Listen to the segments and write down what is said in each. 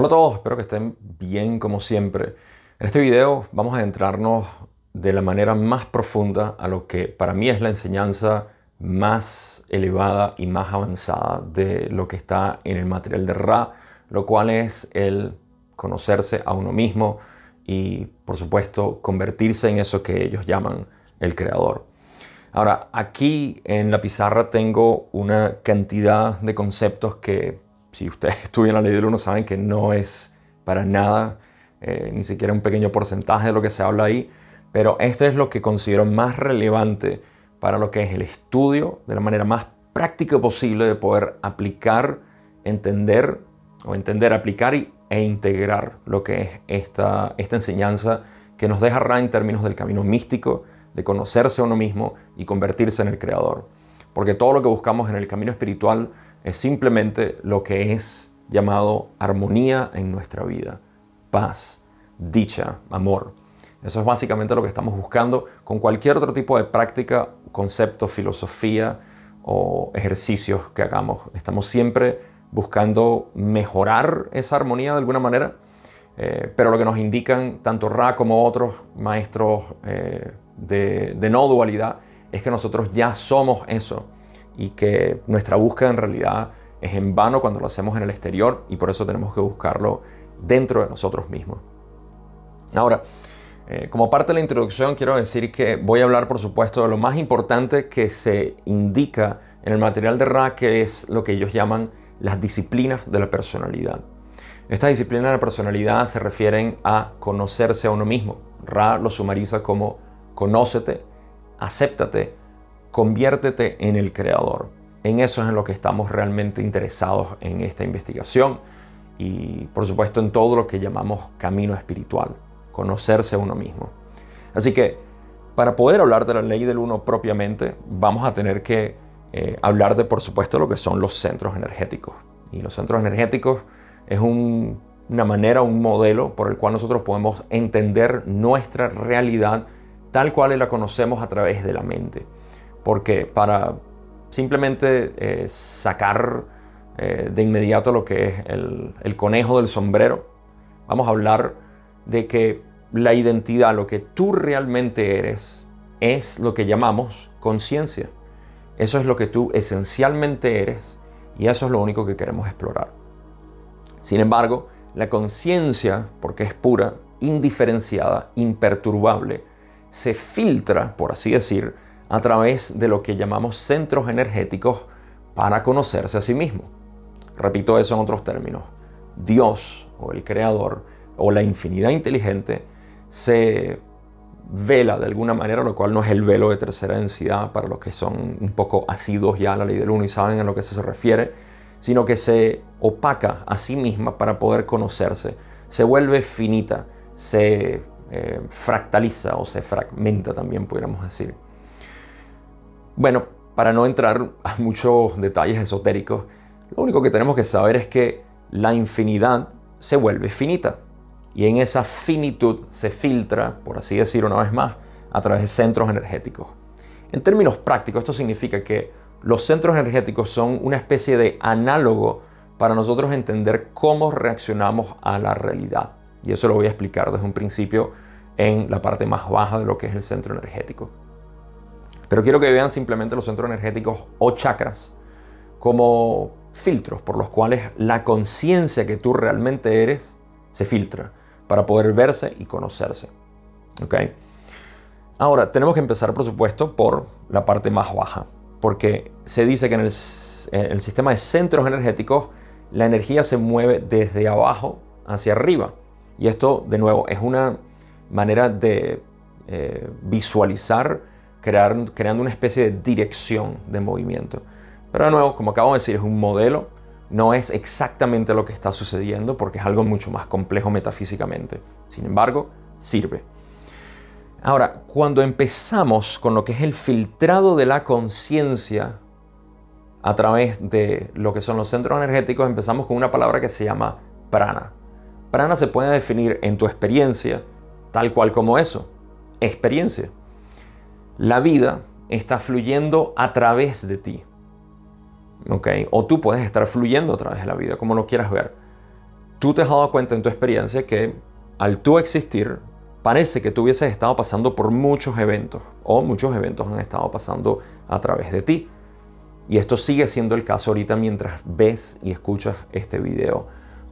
Hola a todos, espero que estén bien como siempre. En este video vamos a adentrarnos de la manera más profunda a lo que para mí es la enseñanza más elevada y más avanzada de lo que está en el material de Ra, lo cual es el conocerse a uno mismo y por supuesto convertirse en eso que ellos llaman el creador. Ahora, aquí en la pizarra tengo una cantidad de conceptos que si ustedes estudian la ley del uno saben que no es para nada, eh, ni siquiera un pequeño porcentaje de lo que se habla ahí, pero esto es lo que considero más relevante para lo que es el estudio de la manera más práctica posible de poder aplicar, entender o entender, aplicar e integrar lo que es esta, esta enseñanza que nos deja en términos del camino místico, de conocerse a uno mismo y convertirse en el creador. Porque todo lo que buscamos en el camino espiritual es simplemente lo que es llamado armonía en nuestra vida, paz, dicha, amor. Eso es básicamente lo que estamos buscando con cualquier otro tipo de práctica, concepto, filosofía o ejercicios que hagamos. Estamos siempre buscando mejorar esa armonía de alguna manera, eh, pero lo que nos indican tanto Ra como otros maestros eh, de, de no dualidad es que nosotros ya somos eso y que nuestra búsqueda en realidad es en vano cuando lo hacemos en el exterior y por eso tenemos que buscarlo dentro de nosotros mismos. Ahora, eh, como parte de la introducción quiero decir que voy a hablar por supuesto de lo más importante que se indica en el material de Ra, que es lo que ellos llaman las disciplinas de la personalidad. Estas disciplinas de la personalidad se refieren a conocerse a uno mismo. Ra lo sumariza como conócete, acéptate conviértete en el creador. En eso es en lo que estamos realmente interesados en esta investigación y por supuesto en todo lo que llamamos camino espiritual, conocerse a uno mismo. Así que para poder hablar de la ley del uno propiamente, vamos a tener que eh, hablar de por supuesto lo que son los centros energéticos. Y los centros energéticos es una manera, un modelo por el cual nosotros podemos entender nuestra realidad tal cual la conocemos a través de la mente porque para simplemente eh, sacar eh, de inmediato lo que es el, el conejo del sombrero, vamos a hablar de que la identidad, lo que tú realmente eres, es lo que llamamos conciencia. Eso es lo que tú esencialmente eres y eso es lo único que queremos explorar. Sin embargo, la conciencia, porque es pura, indiferenciada, imperturbable, se filtra, por así decir, a través de lo que llamamos centros energéticos para conocerse a sí mismo. Repito eso en otros términos. Dios o el creador o la infinidad inteligente se vela de alguna manera, lo cual no es el velo de tercera densidad para los que son un poco asidos ya a la ley del uno y saben a lo que se refiere, sino que se opaca a sí misma para poder conocerse, se vuelve finita, se eh, fractaliza o se fragmenta también, pudiéramos decir. Bueno, para no entrar a muchos detalles esotéricos, lo único que tenemos que saber es que la infinidad se vuelve finita y en esa finitud se filtra, por así decir una vez más, a través de centros energéticos. En términos prácticos, esto significa que los centros energéticos son una especie de análogo para nosotros entender cómo reaccionamos a la realidad. Y eso lo voy a explicar desde un principio en la parte más baja de lo que es el centro energético. Pero quiero que vean simplemente los centros energéticos o chakras como filtros por los cuales la conciencia que tú realmente eres se filtra para poder verse y conocerse. ¿Ok? Ahora, tenemos que empezar, por supuesto, por la parte más baja, porque se dice que en el, sistema de centros energéticos la energía se mueve desde abajo hacia arriba. Y esto, de nuevo, es una manera de eh, visualizar creando una especie de dirección de movimiento. Pero de nuevo, como acabo de decir, es un modelo, no es exactamente lo que está sucediendo porque es algo mucho más complejo metafísicamente. Sin embargo, sirve. Ahora, cuando empezamos con lo que es el filtrado de la conciencia a través de lo que son los centros energéticos, empezamos con una palabra que se llama prana. Prana se puede definir en tu experiencia tal cual como eso, experiencia. La vida está fluyendo a través de ti. ¿Ok? O tú puedes estar fluyendo a través de la vida, como lo quieras ver. tú te has dado cuenta en tu experiencia que al tú existir, parece que tú hubieses estado pasando por muchos eventos o muchos eventos han estado pasando a través de ti. Y esto sigue siendo el caso ahorita mientras ves y escuchas este video.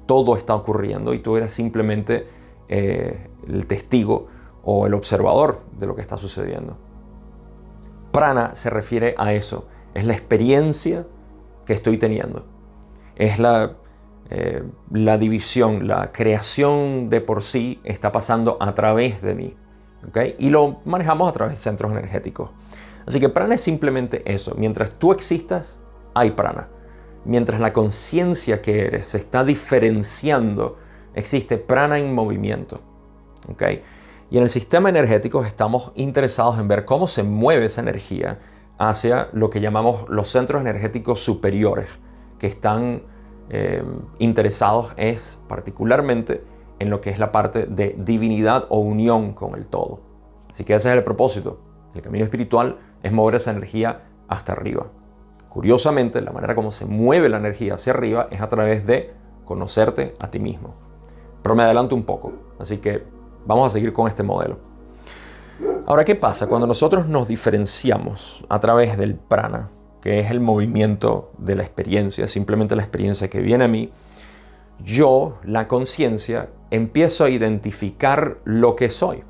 Todo está ocurriendo y tú eres simplemente eh, el testigo o el observador de lo que está sucediendo. Prana se refiere a eso. Es la experiencia que estoy teniendo. Es la, eh, la división, la creación de por sí está pasando a través de mí. Y lo manejamos a través de centros energéticos. Así que prana es simplemente eso. Mientras tú existas, hay prana. Mientras la conciencia que eres se está diferenciando, existe prana en movimiento. Y en el sistema energético estamos interesados en ver cómo se mueve esa energía hacia lo que llamamos los centros energéticos superiores, que están eh, interesados es particularmente en lo que es la parte de divinidad o unión con el todo. Así que ese es el propósito. El camino espiritual es mover esa energía hasta arriba. Curiosamente, la manera como se mueve la energía hacia arriba es a través de conocerte a ti mismo. Pero me adelanto un poco, así que vamos a seguir con este modelo. Ahora, ¿qué pasa cuando nosotros nos diferenciamos a través del prana, que es el movimiento de la experiencia, simplemente la experiencia que viene a mí? Yo, la conciencia, empiezo a identificar lo que soy.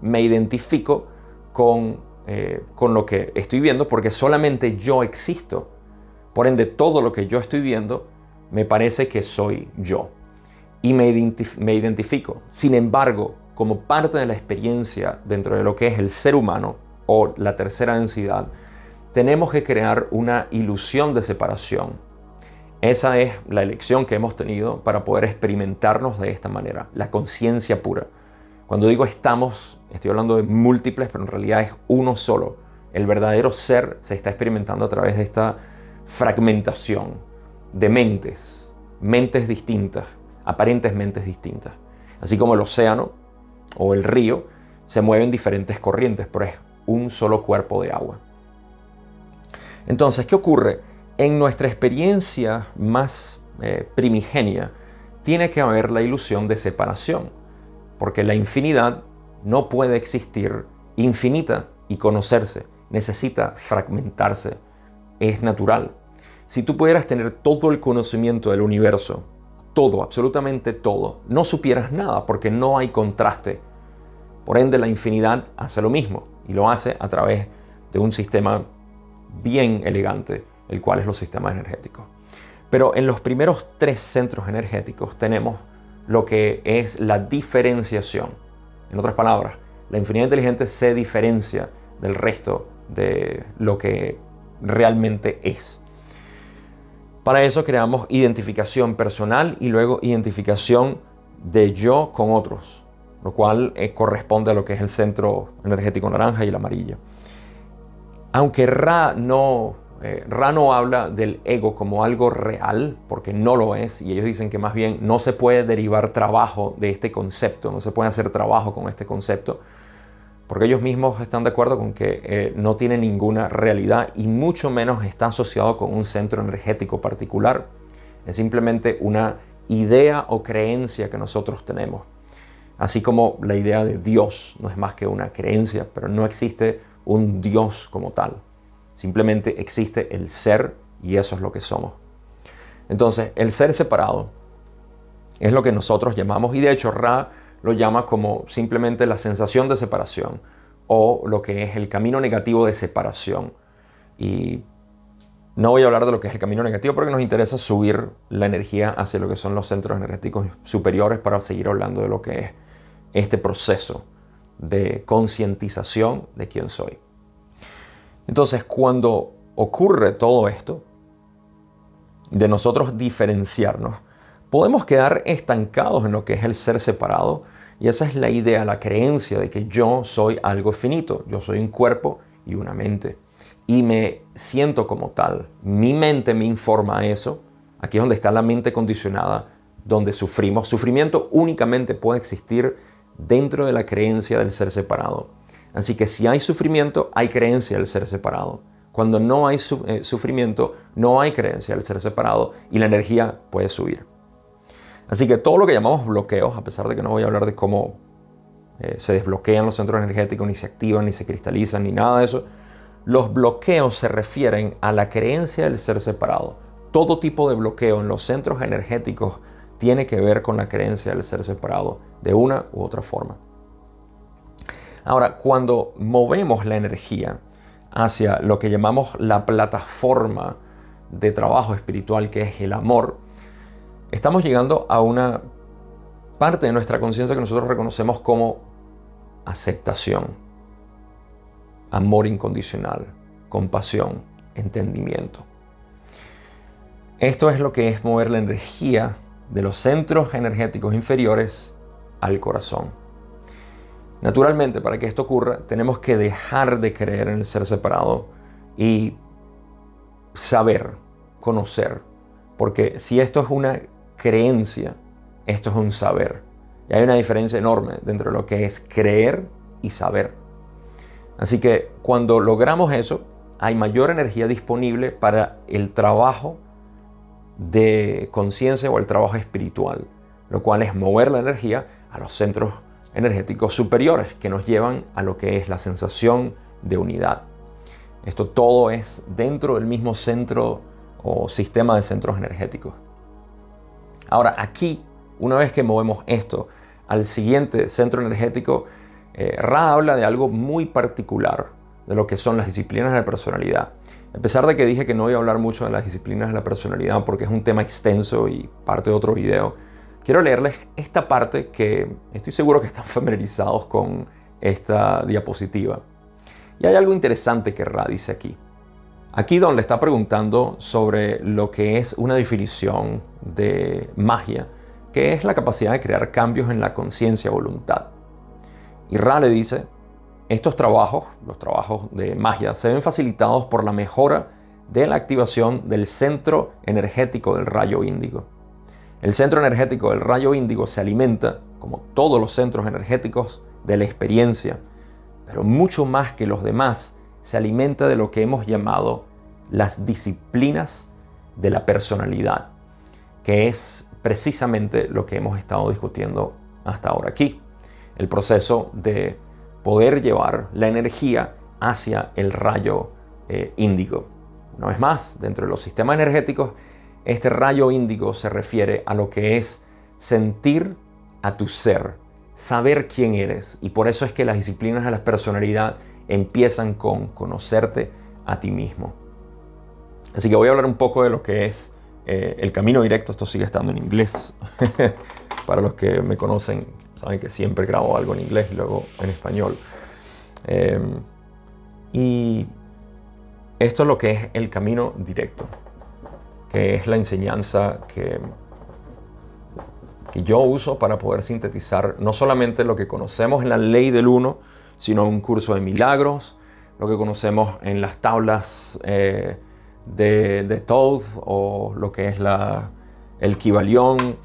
Me identifico con, eh, con lo que estoy viendo porque solamente yo existo. Por ende, todo lo que yo estoy viendo me parece que soy yo. Y me, me identifico. Sin embargo, como parte de la experiencia dentro de lo que es el ser humano o la tercera densidad, tenemos que crear una ilusión de separación. Esa es la elección que hemos tenido para poder experimentarnos de esta manera, la conciencia pura. Cuando digo estamos, estoy hablando de múltiples, pero en realidad es uno solo. El verdadero ser se está experimentando a través de esta fragmentación de mentes, mentes distintas, aparentes mentes distintas. Así como el océano o el río se mueven diferentes corrientes, pero es un solo cuerpo de agua. Entonces, ¿qué ocurre? En nuestra experiencia más eh, primigenia, tiene que haber la ilusión de separación, porque la infinidad no puede existir infinita y conocerse, necesita fragmentarse, es natural. Si tú pudieras tener todo el conocimiento del universo todo, absolutamente todo, no supieras nada porque no hay contraste. Por ende, la infinidad hace lo mismo y lo hace a través de un sistema bien elegante, el cual es los sistemas energéticos. Pero en los primeros tres centros energéticos tenemos lo que es la diferenciación. En otras palabras, la infinidad inteligente se diferencia del resto de lo que realmente es. Para eso creamos identificación personal y luego identificación de yo con otros, lo cual eh, corresponde a lo que es el centro energético naranja y el amarillo. Aunque Ra no, eh, Ra no habla del ego como algo real, porque no lo es, y ellos dicen que más bien no se puede derivar trabajo de este concepto, no se puede hacer trabajo con este concepto, porque ellos mismos están de acuerdo con que eh, no tiene ninguna realidad y mucho menos está asociado con un centro energético particular. Es simplemente una idea o creencia que nosotros tenemos. Así como la idea de Dios no es más que una creencia, pero no existe un Dios como tal. Simplemente existe el ser y eso es lo que somos. Entonces, el ser separado es lo que nosotros llamamos, y de hecho Ra lo llama como simplemente la sensación de separación o lo que es el camino negativo de separación. Y no voy a hablar de lo que es el camino negativo porque nos interesa subir la energía hacia lo que son los centros energéticos superiores para seguir hablando de lo que es este proceso de concientización de quién soy. Entonces, cuando ocurre todo esto, de nosotros diferenciarnos, podemos quedar estancados en lo que es el ser separado y esa es la idea, la creencia de que yo soy algo finito, yo soy un cuerpo y una mente. Y me siento como tal. Mi mente me informa eso. Aquí es donde está la mente condicionada, donde sufrimos. Sufrimiento únicamente puede existir dentro de la creencia del ser separado. Así que si hay sufrimiento, hay creencia del ser separado. Cuando no hay eh, sufrimiento, no hay creencia del ser separado y la energía puede subir. Así que todo lo que llamamos bloqueos, a pesar de que no voy a hablar de cómo eh, se desbloquean los centros energéticos, ni se activan, ni se cristalizan, ni nada de eso, los bloqueos se refieren a la creencia del ser separado. Todo tipo de bloqueo en los centros energéticos tiene que ver con la creencia del ser separado de una u otra forma. Ahora, cuando movemos la energía hacia lo que llamamos la plataforma de trabajo espiritual, que es el amor, estamos llegando a una parte de nuestra conciencia que nosotros reconocemos como aceptación, amor incondicional, compasión, entendimiento. Esto es lo que es mover la energía de los centros energéticos inferiores al corazón. Naturalmente, para que esto ocurra, tenemos que dejar de creer en el ser separado y saber, conocer. Porque si esto es una creencia, esto es un saber. Y hay una diferencia enorme dentro de lo que es creer y saber. Así que cuando logramos eso, hay mayor energía disponible para el trabajo de conciencia o el trabajo espiritual, lo cual es mover la energía a los centros energéticos superiores que nos llevan a lo que es la sensación de unidad. Esto todo es dentro del mismo centro o sistema de centros energéticos. Ahora, aquí, una vez que movemos esto al siguiente centro energético, eh, Ra habla de algo muy particular, de lo que son las disciplinas de la personalidad. A pesar de que dije que no voy a hablar mucho de las disciplinas de la personalidad porque es un tema extenso y parte de otro video, Quiero leerles esta parte que estoy seguro que están familiarizados con esta diapositiva. Y hay algo interesante que Ra dice aquí. Aquí donde está preguntando sobre lo que es una definición de magia, que es la capacidad de crear cambios en la conciencia voluntad. Y Ra le dice, estos trabajos, los trabajos de magia, se ven facilitados por la mejora de la activación del centro energético del rayo índigo. El centro energético del rayo índigo se alimenta, como todos los centros energéticos, de la experiencia, pero mucho más que los demás, se alimenta de lo que hemos llamado las disciplinas de la personalidad, que es precisamente lo que hemos estado discutiendo hasta ahora aquí. El proceso de poder llevar la energía hacia el rayo eh, índigo. Una vez más, dentro de los sistemas energéticos este rayo índigo se refiere a lo que es sentir a tu ser, saber quién eres. Y por eso es que las disciplinas de la personalidad empiezan con conocerte a ti mismo. Así que voy a hablar un poco de lo que es eh, el camino directo. Esto sigue estando en inglés. Para los que me conocen, saben que siempre grabo algo en inglés y luego en español. Em, y esto es lo que es el camino directo que es la enseñanza que, que yo uso para poder sintetizar no solamente lo que conocemos en la ley del uno, sino un curso de milagros, lo que conocemos en las tablas eh, de, de Thoth o lo que es el Kibalión,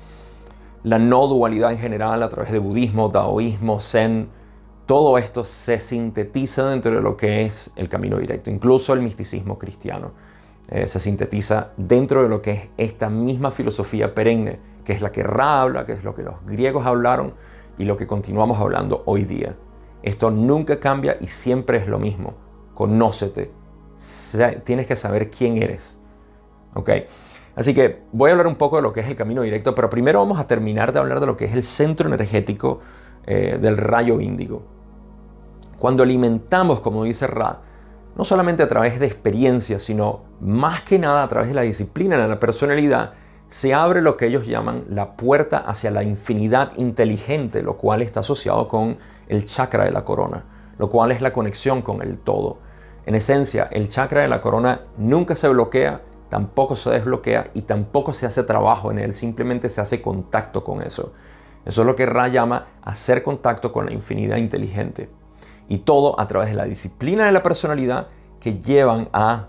la no dualidad en general a través de budismo, taoísmo, zen, todo esto se sintetiza dentro de lo que es el camino directo, incluso el misticismo cristiano. Eh, se sintetiza dentro de lo que es esta misma filosofía perenne, que es la que Ra habla, que es lo que los griegos hablaron y lo que continuamos hablando hoy día. Esto nunca cambia y siempre es lo mismo. Conócete. Tienes que saber quién eres. ¿Ok? Así que voy a hablar un poco de lo que es el camino directo, pero primero vamos a terminar de hablar de lo que es el centro energético eh, del rayo índigo. Cuando alimentamos, como dice Ra, no solamente a través de experiencias, sino más que nada a través de la disciplina de la personalidad, se abre lo que ellos llaman la puerta hacia la infinidad inteligente, lo cual está asociado con el chakra de la corona, lo cual es la conexión con el todo. En esencia, el chakra de la corona nunca se bloquea, tampoco se desbloquea y tampoco se hace trabajo en él, simplemente se hace contacto con eso. Eso es lo que Ra llama hacer contacto con la infinidad inteligente. Y todo a través de la disciplina de la personalidad que llevan a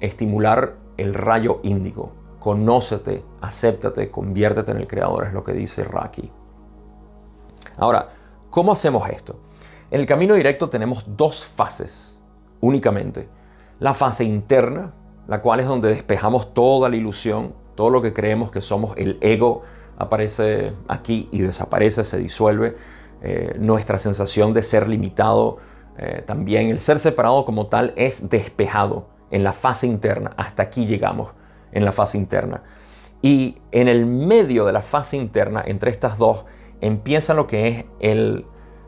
estimular el rayo índigo. Conócete, acéptate, conviértete en el creador, es lo que dice Raki. Ahora, ¿cómo hacemos esto? En el camino directo tenemos dos fases únicamente. La fase interna, la cual es donde despejamos toda la ilusión, todo lo que creemos que somos el ego aparece aquí y desaparece, se disuelve. Eh, nuestra sensación de ser limitado, eh, también el ser separado como tal es despejado en la fase interna. Hasta aquí llegamos en la fase interna. Y en el medio de la fase interna, entre estas dos, empieza lo que es el,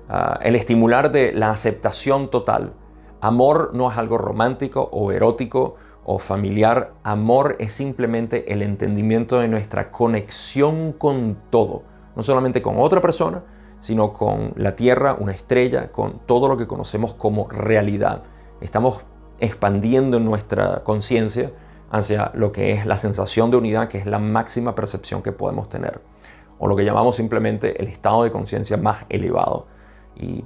ah, el estimular de la aceptación total. Amor no es algo romántico o erótico o familiar. Amor es simplemente el entendimiento de nuestra conexión con todo. No solamente con otra persona, sino con la Tierra, una estrella, con todo lo que conocemos como realidad. Estamos expandiendo nuestra conciencia hacia lo que es la sensación de unidad, que es la máxima percepción que podemos tener, o lo que llamamos simplemente el estado de conciencia más elevado. Y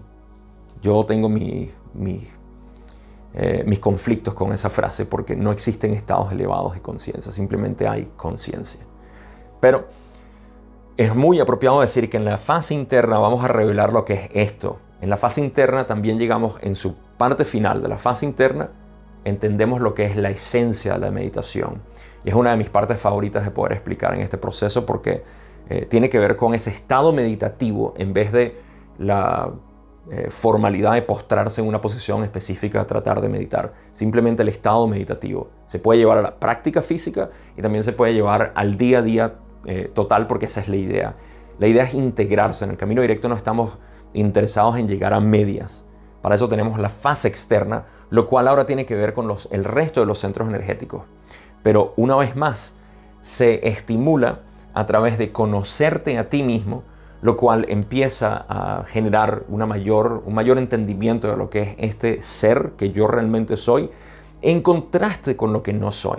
yo tengo mi, eh, mis conflictos con esa frase porque no existen estados elevados de conciencia, simplemente hay conciencia. Pero es muy apropiado decir que en la fase interna vamos a revelar lo que es esto. En la fase interna también llegamos en su parte final de la fase interna entendemos lo que es la esencia de la meditación. Y es una de mis partes favoritas de poder explicar en este proceso porque eh, tiene que ver con ese estado meditativo en vez de la eh, formalidad de postrarse en una posición específica a tratar de meditar. Simplemente el estado meditativo. Se puede llevar a la práctica física y también se puede llevar al día a día eh, total porque esa es la idea. La idea es integrarse. En el camino directo no estamos interesados en llegar a medias. Para eso tenemos la fase externa lo cual ahora tiene que ver con el resto de los centros energéticos. Pero una vez más, se estimula a través de conocerte a ti mismo, lo cual empieza a generar una mayor, un mayor entendimiento de lo que es este ser que yo realmente soy, en contraste con lo que no soy.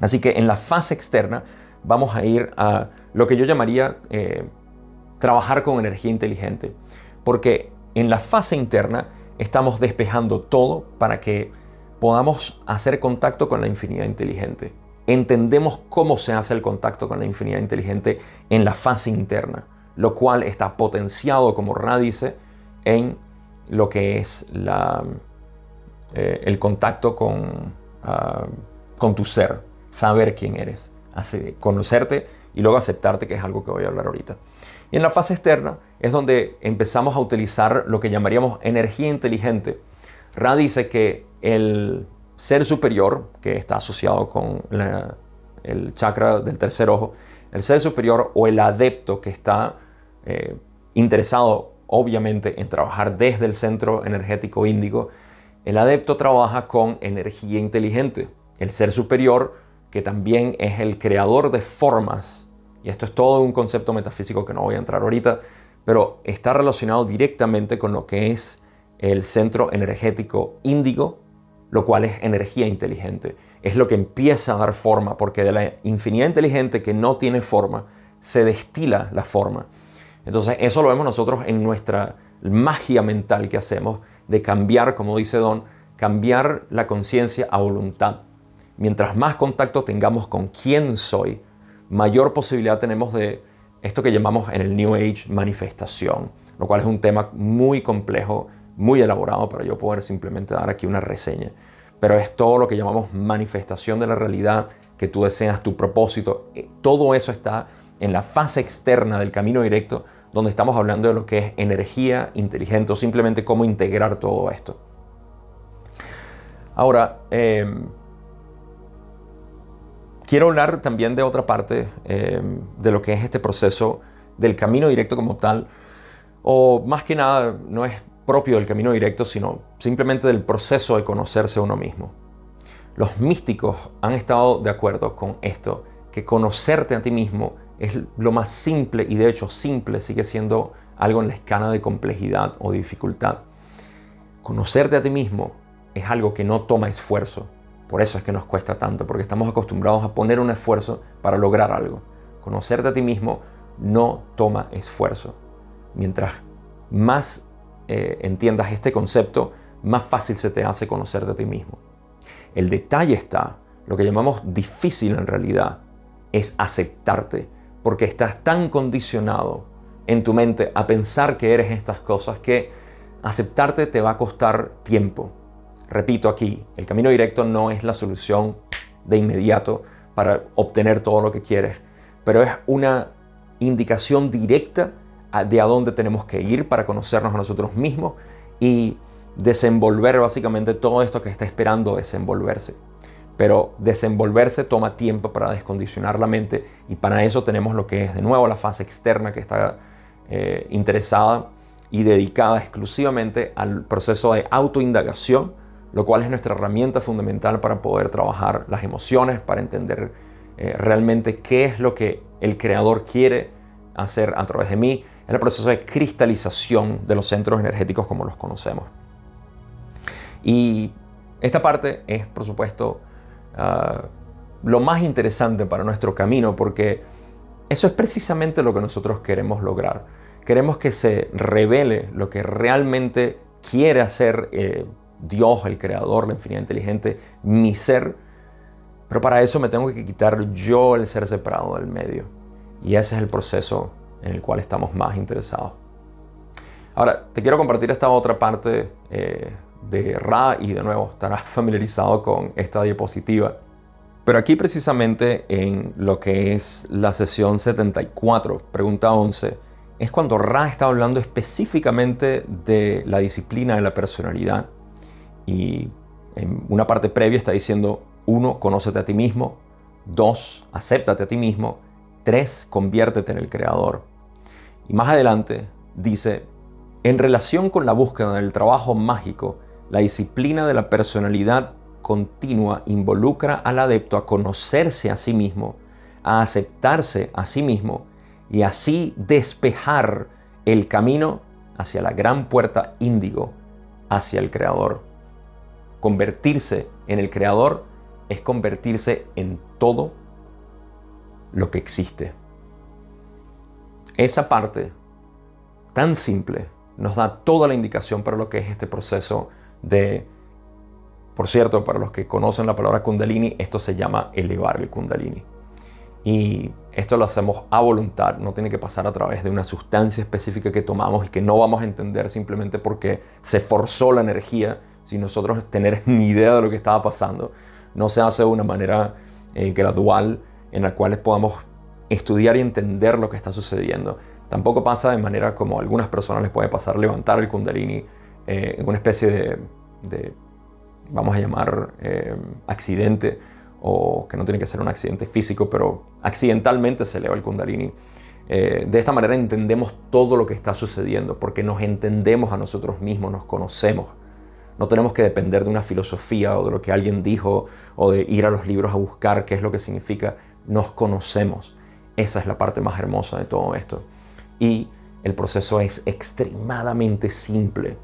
Así que en la fase externa vamos a ir a lo que yo llamaría eh, trabajar con energía inteligente, porque en la fase interna estamos despejando todo para que podamos hacer contacto con la infinidad inteligente. Entendemos cómo se hace el contacto con la infinidad inteligente en la fase interna, lo cual está potenciado, como Ra dice, en lo que es la, eh, el contacto con, ah, con tu ser, saber quién eres, conocerte y luego aceptarte, que es algo que voy a hablar ahorita. Y en la fase externa es donde empezamos a utilizar lo que llamaríamos energía inteligente. Ra dice que el ser superior, que está asociado con el chakra del tercer ojo, el ser superior o el adepto que está eh, interesado obviamente en trabajar desde el centro energético índigo, el adepto trabaja con energía inteligente. El ser superior, que también es el creador de formas y esto es todo un concepto metafísico que no voy a entrar ahorita, pero está relacionado directamente con lo que es el centro energético índigo, lo cual es energía inteligente. Es lo que empieza a dar forma, porque de la infinidad inteligente que no tiene forma, se destila la forma. Entonces eso lo vemos nosotros en nuestra magia mental que hacemos de cambiar, como dice Don, cambiar la conciencia a voluntad. Mientras más contacto tengamos con quién soy, mayor posibilidad tenemos de esto que llamamos en el New Age manifestación, lo cual es un tema muy complejo, muy elaborado para yo poder simplemente dar aquí una reseña. Pero es todo lo que llamamos manifestación de la realidad, que tú deseas, tu propósito. Eh, todo eso está en la fase externa del camino directo, donde estamos hablando de lo que es energía inteligente o simplemente cómo integrar todo esto. Ahora, em, Quiero hablar también de otra parte eh, de lo que es este proceso del camino directo como tal, o más que nada no es propio del camino directo, sino simplemente del proceso de conocerse a uno mismo. Los místicos han estado de acuerdo con esto, que conocerte a ti mismo es lo más simple y de hecho simple sigue siendo algo en la escala de complejidad o dificultad. Conocerte a ti mismo es algo que no toma esfuerzo, por eso es que nos cuesta tanto, porque estamos acostumbrados a poner un esfuerzo para lograr algo. Conocerte a ti mismo no toma esfuerzo. Mientras más eh, entiendas este concepto, más fácil se te hace conocerte a ti mismo. El detalle está, lo que llamamos difícil en realidad, es aceptarte, porque estás tan condicionado en tu mente a pensar que eres estas cosas que aceptarte te va a costar tiempo, Repito aquí, el camino directo no es la solución de inmediato para obtener todo lo que quieres, pero es una indicación directa de a dónde tenemos que ir para conocernos a nosotros mismos y desenvolver básicamente todo esto que está esperando desenvolverse. Pero desenvolverse toma tiempo para descondicionar la mente y para eso tenemos lo que es de nuevo la fase externa que está eh, interesada y dedicada exclusivamente al proceso de autoindagación, lo cual es nuestra herramienta fundamental para poder trabajar las emociones, para entender eh, realmente qué es lo que el creador quiere hacer a través de mí, en el proceso de cristalización de los centros energéticos como los conocemos. Y esta parte es, por supuesto, ah, lo más interesante para nuestro camino porque eso es precisamente lo que nosotros queremos lograr. Queremos que se revele lo que realmente quiere hacer eh, Dios, el Creador, la infinidad inteligente, mi ser. Pero para eso me tengo que quitar yo el ser separado del medio. Y ese es el proceso en el cual estamos más interesados. Ahora, te quiero compartir esta otra parte eh, de Ra y de nuevo estarás familiarizado con esta diapositiva. Pero aquí precisamente en lo que es la sesión 74, pregunta 11, es cuando Ra está hablando específicamente de la disciplina de la personalidad. Y en una parte previa está diciendo, uno, conócete a ti mismo, dos, acéptate a ti mismo, tres, conviértete en el creador. Y más adelante dice, en relación con la búsqueda del trabajo mágico, la disciplina de la personalidad continua involucra al adepto a conocerse a sí mismo, a aceptarse a sí mismo y así despejar el camino hacia la gran puerta índigo, hacia el Creador. Convertirse en el Creador es convertirse en todo lo que existe. Esa parte tan simple nos da toda la indicación para lo que es este proceso de, por cierto, para los que conocen la palabra kundalini, esto se llama elevar el kundalini. Y esto lo hacemos a voluntad, no tiene que pasar a través de una sustancia específica que tomamos y que no vamos a entender simplemente porque se forzó la energía sin nosotros tener ni idea de lo que estaba pasando. No se hace de una manera eh, gradual en la cual podamos estudiar y entender lo que está sucediendo. Tampoco pasa de manera como a algunas personas les puede pasar levantar el kundalini eh, en una especie de, vamos a llamar, eh, accidente, o que no tiene que ser un accidente físico, pero accidentalmente se eleva el kundalini. Eh, de esta manera entendemos todo lo que está sucediendo, porque nos entendemos a nosotros mismos, nos conocemos. No tenemos que depender de una filosofía o de lo que alguien dijo o de ir a los libros a buscar qué es lo que significa. Nos conocemos. Esa es la parte más hermosa de todo esto. Y el proceso es extremadamente simple.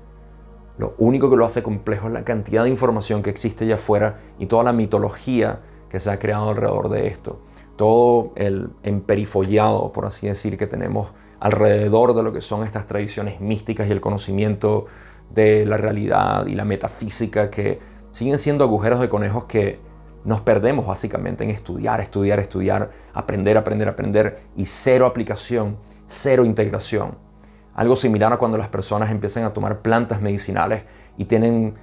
Lo único que lo hace complejo es la cantidad de información que existe allá afuera y toda la mitología que se ha creado alrededor de esto. Todo el emperifollado, por así decir, que tenemos alrededor de lo que son estas tradiciones místicas y el conocimiento de la realidad y la metafísica que siguen siendo agujeros de conejos que nos perdemos básicamente en estudiar, estudiar, estudiar, aprender, aprender, aprender y cero aplicación, cero integración. Algo similar a cuando las personas empiezan a tomar plantas medicinales y tienen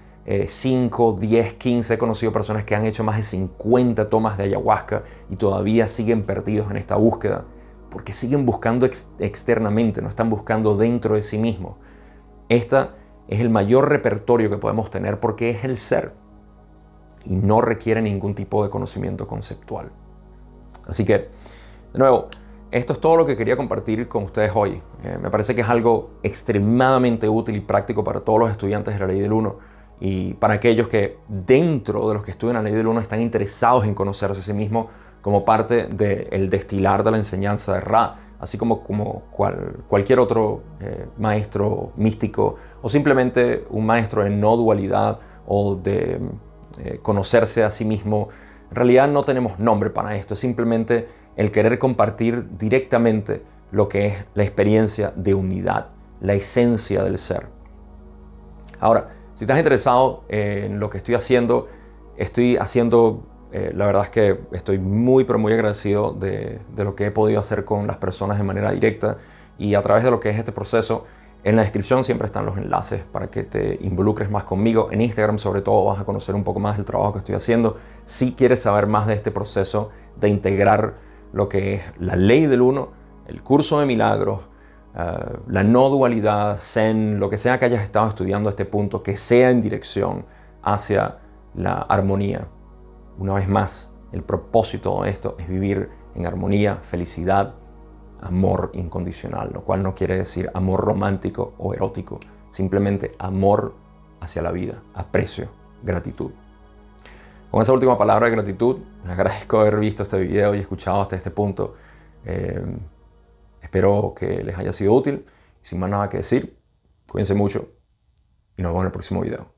5, 10, 15, he conocido personas que han hecho más de 50 tomas de ayahuasca y todavía siguen perdidos en esta búsqueda, porque siguen buscando externamente, no están buscando dentro de sí mismos. Esta es el mayor repertorio que podemos tener porque es el ser y no requiere ningún tipo de conocimiento conceptual. Así que, de nuevo, esto es todo lo que quería compartir con ustedes hoy. Eh, me parece que es algo extremadamente útil y práctico para todos los estudiantes de la ley del 1 y para aquellos que dentro de los que estudian la ley del 1 están interesados en conocerse a sí mismos como parte del destilar de la enseñanza de Ra, así como, como cualquier otro eh, maestro místico o simplemente un maestro de no dualidad o de eh, conocerse a sí mismo. En realidad no tenemos nombre para esto, es simplemente el querer compartir directamente lo que es la experiencia de unidad, la esencia del ser. Ahora, si estás interesado en lo que estoy haciendo, estoy haciendo, eh, la verdad es que estoy muy, pero muy agradecido de, de lo que he podido hacer con las personas de manera directa y a través de lo que es este proceso en la descripción siempre están los enlaces para que te involucres más conmigo. En Instagram sobre todo vas a conocer un poco más del trabajo que estoy haciendo. Si quieres saber más de este proceso de integrar lo que es la ley del uno, el curso de milagros, eh, la no dualidad, zen, lo que sea que hayas estado estudiando a este punto, que sea en dirección hacia la armonía. Una vez más, el propósito de esto es vivir en armonía, felicidad, amor incondicional, lo cual no quiere decir amor romántico o erótico, simplemente amor hacia la vida, aprecio, gratitud. Con esa última palabra de gratitud, les agradezco haber visto este video y escuchado hasta este punto. Eh, espero que les haya sido útil. Sin más nada que decir, cuídense mucho y nos vemos en el próximo video.